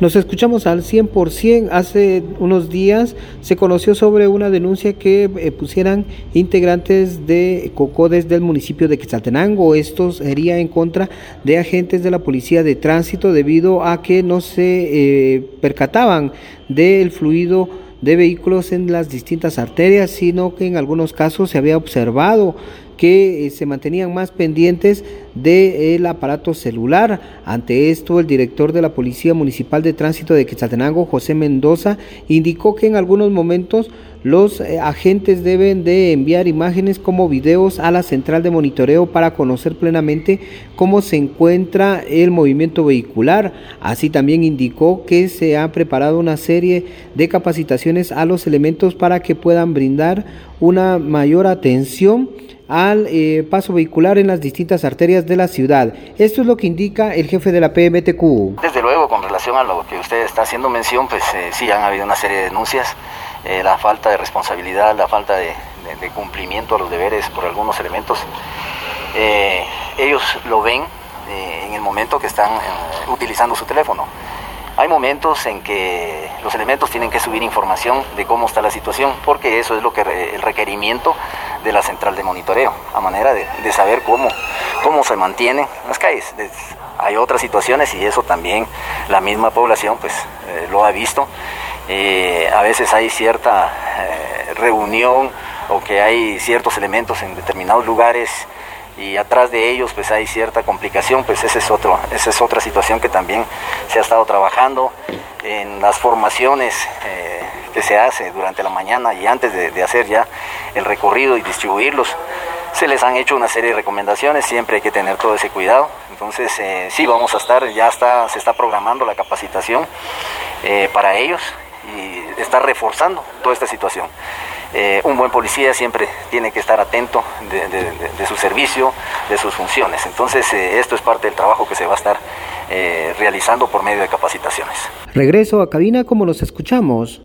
Nos escuchamos al 100%. Hace unos días se conoció sobre una denuncia que eh, pusieran integrantes de COCODES del municipio de Quetzaltenango. Esto sería en contra de agentes de la policía de tránsito debido a que no se eh, percataban del fluido de vehículos en las distintas arterias, sino que en algunos casos se había observado que eh, se mantenían más pendientes del aparato celular. Ante esto, el director de la Policía Municipal de Tránsito de Quetzaltenango, José Mendoza, indicó que en algunos momentos los eh, agentes deben de enviar imágenes como videos a la central de monitoreo para conocer plenamente cómo se encuentra el movimiento vehicular. Así también indicó que se ha preparado una serie de capacitaciones a los elementos para que puedan brindar una mayor atención al eh, paso vehicular en las distintas arterias de la ciudad. Esto es lo que indica el jefe de la PMTQ. Desde luego, con relación a lo que usted está haciendo mención, pues eh, sí han habido una serie de denuncias, eh, la falta de responsabilidad, la falta de, de, cumplimiento a los deberes por algunos elementos. ellos lo ven en el momento que están utilizando su teléfono. Hay momentos en que los elementos tienen que subir información de cómo está la situación, porque eso es lo que el requerimiento de la central de monitoreo, a manera de, saber cómo, cómo se mantienen las calles. Hay otras situaciones y eso también la misma población pues eh, lo ha visto. Eh, a veces hay cierta eh, reunión o que hay ciertos elementos en determinados lugares y atrás de ellos pues hay cierta complicación, pues esa es, otro, esa es otra situación que también se ha estado trabajando en las formaciones eh, que se hace durante la mañana y antes de, hacer ya el recorrido y distribuirlos. Se les han hecho una serie de recomendaciones, siempre hay que tener todo ese cuidado. Entonces eh, sí vamos a estar, ya está, se está programando la capacitación eh, para ellos y está reforzando toda esta situación. Un buen policía siempre tiene que estar atento de, su servicio, de sus funciones. Entonces, esto es parte del trabajo que se va a estar eh, realizando por medio de capacitaciones. Regreso a cabina como nos escuchamos.